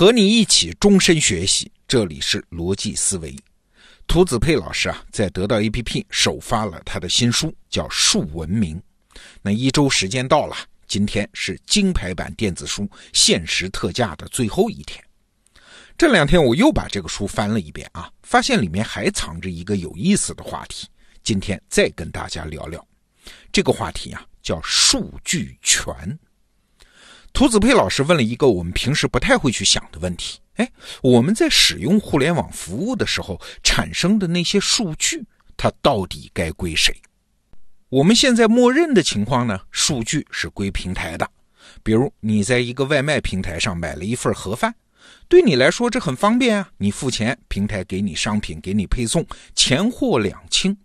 和你一起终身学习，这里是逻辑思维。涂子佩老师啊，在得到 APP 首发了他的新书，叫《数文明》。那一周时间到了，今天是金牌版电子书限时特价的最后一天。这两天我又把这个书翻了一遍啊，发现里面还藏着一个有意思的话题。今天再跟大家聊聊这个话题啊，叫数据权。涂子佩老师问了一个我们平时不太会去想的问题：哎，我们在使用互联网服务的时候产生的那些数据，它到底该归谁？我们现在默认的情况呢，数据是归平台的。比如你在一个外卖平台上买了一份盒饭，对你来说这很方便啊，你付钱，平台给你商品，给你配送，钱货两清。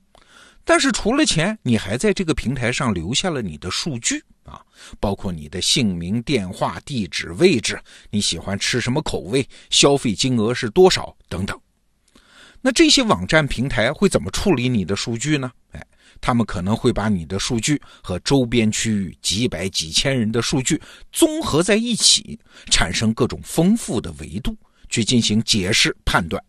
但是除了钱，你还在这个平台上留下了你的数据。啊，包括你的姓名、电话、地址、位置，你喜欢吃什么口味，消费金额是多少等等。那这些网站平台会怎么处理你的数据呢？哎，他们可能会把你的数据和周边区域几百几千人的数据综合在一起，产生各种丰富的维度，去进行解释判断。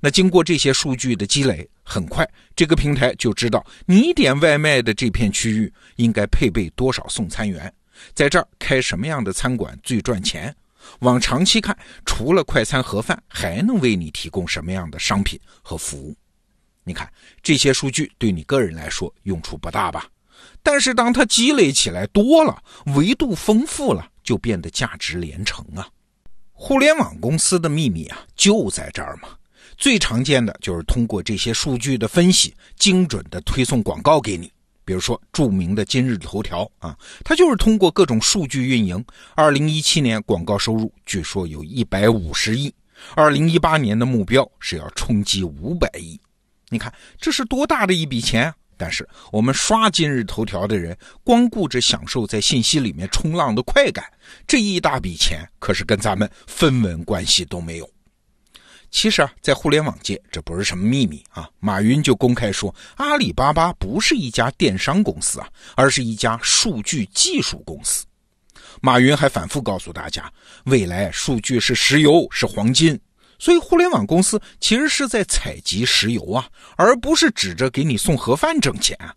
那经过这些数据的积累，很快这个平台就知道你点外卖的这片区域应该配备多少送餐员，在这儿开什么样的餐馆最赚钱。往长期看，除了快餐盒饭，还能为你提供什么样的商品和服务？你看这些数据对你个人来说用处不大吧？但是当它积累起来多了，维度丰富了，就变得价值连城啊！互联网公司的秘密啊，就在这儿嘛。最常见的就是通过这些数据的分析，精准的推送广告给你。比如说著名的今日头条啊，它就是通过各种数据运营。二零一七年广告收入据说有一百五十亿，二零一八年的目标是要冲击五百亿。你看这是多大的一笔钱啊！但是我们刷今日头条的人，光顾着享受在信息里面冲浪的快感，这一大笔钱可是跟咱们分文关系都没有。其实啊，在互联网界，这不是什么秘密啊。马云就公开说，阿里巴巴不是一家电商公司啊，而是一家数据技术公司。马云还反复告诉大家，未来数据是石油，是黄金。所以，互联网公司其实是在采集石油啊，而不是指着给你送盒饭挣钱啊。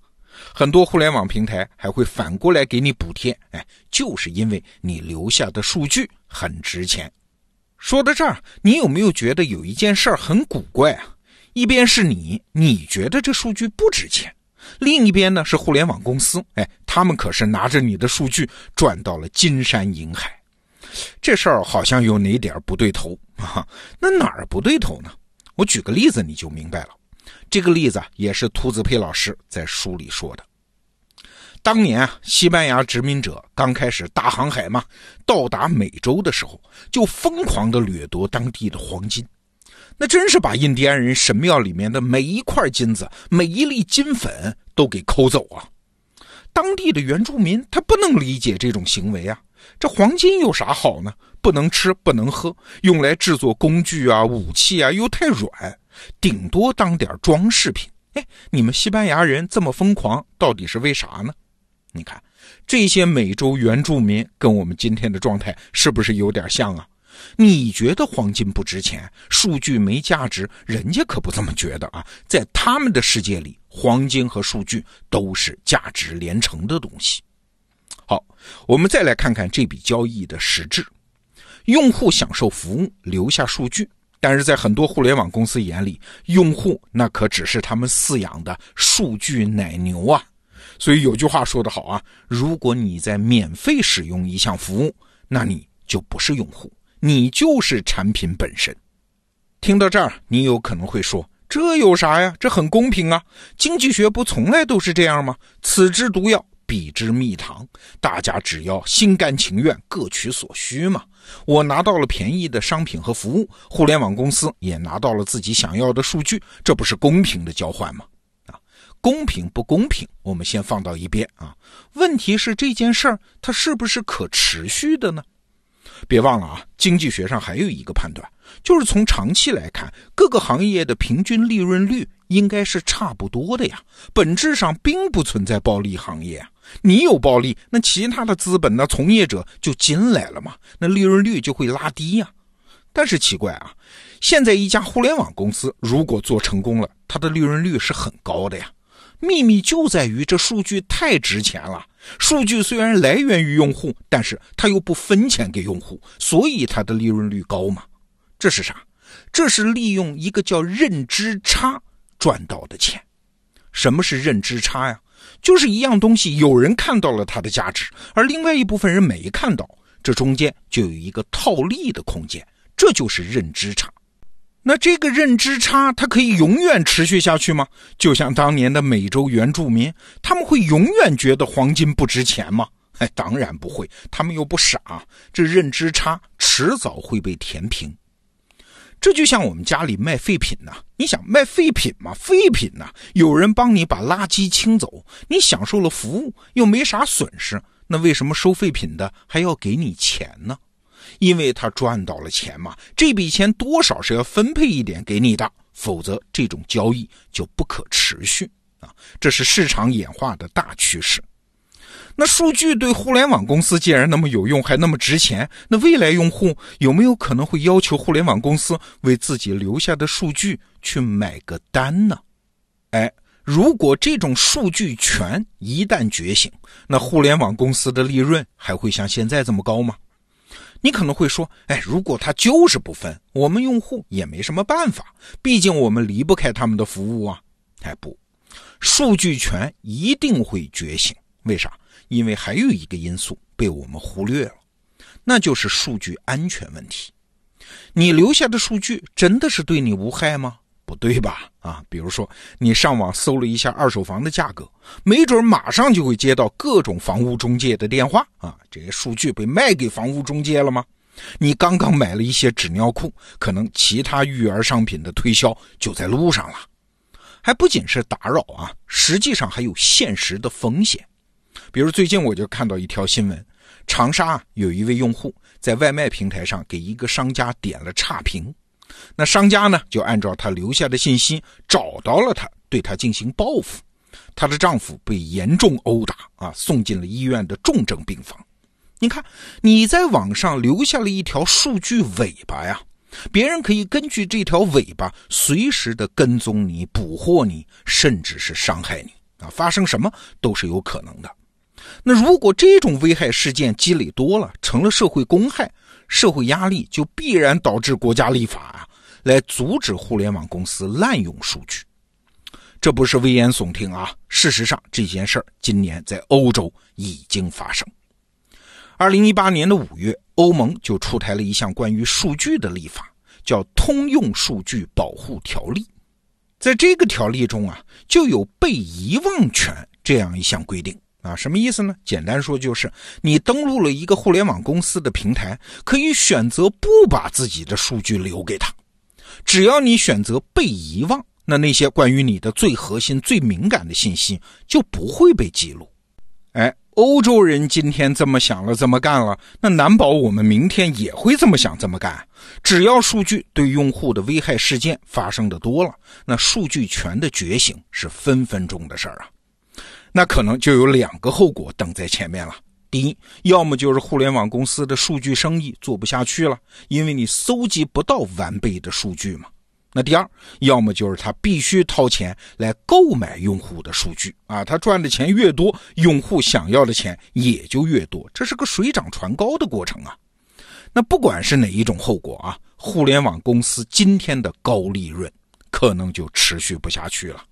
很多互联网平台还会反过来给你补贴，哎，就是因为你留下的数据很值钱。说到这儿，你有没有觉得有一件事儿很古怪啊？一边是你，你觉得这数据不值钱；另一边呢是互联网公司，哎，他们可是拿着你的数据赚到了金山银海。这事儿好像有哪点不对头啊？那哪儿不对头呢？我举个例子你就明白了。这个例子也是涂子佩老师在书里说的。当年啊，西班牙殖民者刚开始大航海嘛，到达美洲的时候，就疯狂的掠夺当地的黄金，那真是把印第安人神庙里面的每一块金子、每一粒金粉都给抠走啊！当地的原住民他不能理解这种行为啊，这黄金有啥好呢？不能吃，不能喝，用来制作工具啊、武器啊又太软，顶多当点装饰品。哎，你们西班牙人这么疯狂，到底是为啥呢？你看，这些美洲原住民跟我们今天的状态是不是有点像啊？你觉得黄金不值钱，数据没价值，人家可不这么觉得啊！在他们的世界里，黄金和数据都是价值连城的东西。好，我们再来看看这笔交易的实质：用户享受服务，留下数据，但是在很多互联网公司眼里，用户那可只是他们饲养的数据奶牛啊！所以有句话说得好啊，如果你在免费使用一项服务，那你就不是用户，你就是产品本身。听到这儿，你有可能会说，这有啥呀？这很公平啊！经济学不从来都是这样吗？此之毒药，彼之蜜糖，大家只要心甘情愿，各取所需嘛。我拿到了便宜的商品和服务，互联网公司也拿到了自己想要的数据，这不是公平的交换吗？公平不公平，我们先放到一边啊。问题是这件事儿它是不是可持续的呢？别忘了啊，经济学上还有一个判断，就是从长期来看，各个行业的平均利润率应该是差不多的呀。本质上并不存在暴利行业啊。你有暴利，那其他的资本呢、从业者就进来了嘛，那利润率就会拉低呀。但是奇怪啊，现在一家互联网公司如果做成功了，它的利润率是很高的呀。秘密就在于这数据太值钱了。数据虽然来源于用户，但是它又不分钱给用户，所以它的利润率高嘛。这是啥？这是利用一个叫认知差赚到的钱。什么是认知差呀？就是一样东西，有人看到了它的价值，而另外一部分人没看到，这中间就有一个套利的空间，这就是认知差。那这个认知差，它可以永远持续下去吗？就像当年的美洲原住民，他们会永远觉得黄金不值钱吗？哎，当然不会，他们又不傻，这认知差迟早会被填平。这就像我们家里卖废品呐，你想卖废品嘛？废品呐，有人帮你把垃圾清走，你享受了服务，又没啥损失，那为什么收废品的还要给你钱呢？因为他赚到了钱嘛，这笔钱多少是要分配一点给你的，否则这种交易就不可持续啊！这是市场演化的大趋势。那数据对互联网公司既然那么有用，还那么值钱，那未来用户有没有可能会要求互联网公司为自己留下的数据去买个单呢？哎，如果这种数据权一旦觉醒，那互联网公司的利润还会像现在这么高吗？你可能会说，哎，如果他就是不分，我们用户也没什么办法，毕竟我们离不开他们的服务啊。哎，不，数据权一定会觉醒。为啥？因为还有一个因素被我们忽略了，那就是数据安全问题。你留下的数据真的是对你无害吗？不对吧？啊，比如说你上网搜了一下二手房的价格，没准马上就会接到各种房屋中介的电话啊，这些数据被卖给房屋中介了吗？你刚刚买了一些纸尿裤，可能其他育儿商品的推销就在路上了。还不仅是打扰啊，实际上还有现实的风险。比如最近我就看到一条新闻，长沙有一位用户在外卖平台上给一个商家点了差评。那商家呢，就按照她留下的信息找到了她，对她进行报复。她的丈夫被严重殴打啊，送进了医院的重症病房。你看，你在网上留下了一条数据尾巴呀，别人可以根据这条尾巴随时的跟踪你、捕获你，甚至是伤害你啊，发生什么都是有可能的。那如果这种危害事件积累多了，成了社会公害。社会压力就必然导致国家立法啊，来阻止互联网公司滥用数据。这不是危言耸听啊，事实上这件事儿今年在欧洲已经发生。二零一八年的五月，欧盟就出台了一项关于数据的立法，叫《通用数据保护条例》。在这个条例中啊，就有被遗忘权这样一项规定。啊，什么意思呢？简单说就是，你登录了一个互联网公司的平台，可以选择不把自己的数据留给他。只要你选择被遗忘，那那些关于你的最核心、最敏感的信息就不会被记录。哎，欧洲人今天这么想了，这么干了，那难保我们明天也会这么想、这么干。只要数据对用户的危害事件发生的多了，那数据权的觉醒是分分钟的事儿啊。那可能就有两个后果等在前面了。第一，要么就是互联网公司的数据生意做不下去了，因为你搜集不到完备的数据嘛。那第二，要么就是他必须掏钱来购买用户的数据啊，他赚的钱越多，用户想要的钱也就越多，这是个水涨船高的过程啊。那不管是哪一种后果啊，互联网公司今天的高利润可能就持续不下去了。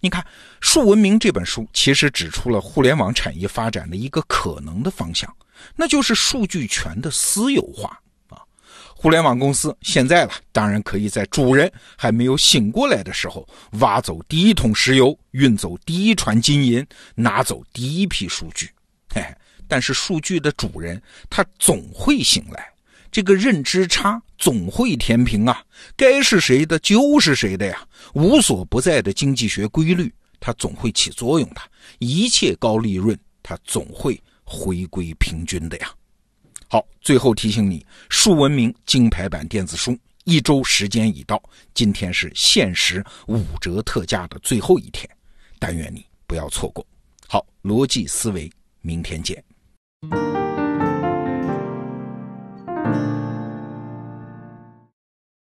你看，《数文明》这本书其实指出了互联网产业发展的一个可能的方向，那就是数据权的私有化啊。互联网公司现在了，当然可以在主人还没有醒过来的时候，挖走第一桶石油，运走第一船金银，拿走第一批数据。嘿，但是数据的主人他总会醒来。这个认知差总会填平啊，该是谁的就是谁的呀，无所不在的经济学规律，它总会起作用的。一切高利润，它总会回归平均的呀。好，最后提醒你，数文明金牌版电子书一周时间已到，今天是限时五折特价的最后一天，但愿你不要错过。好，逻辑思维，明天见。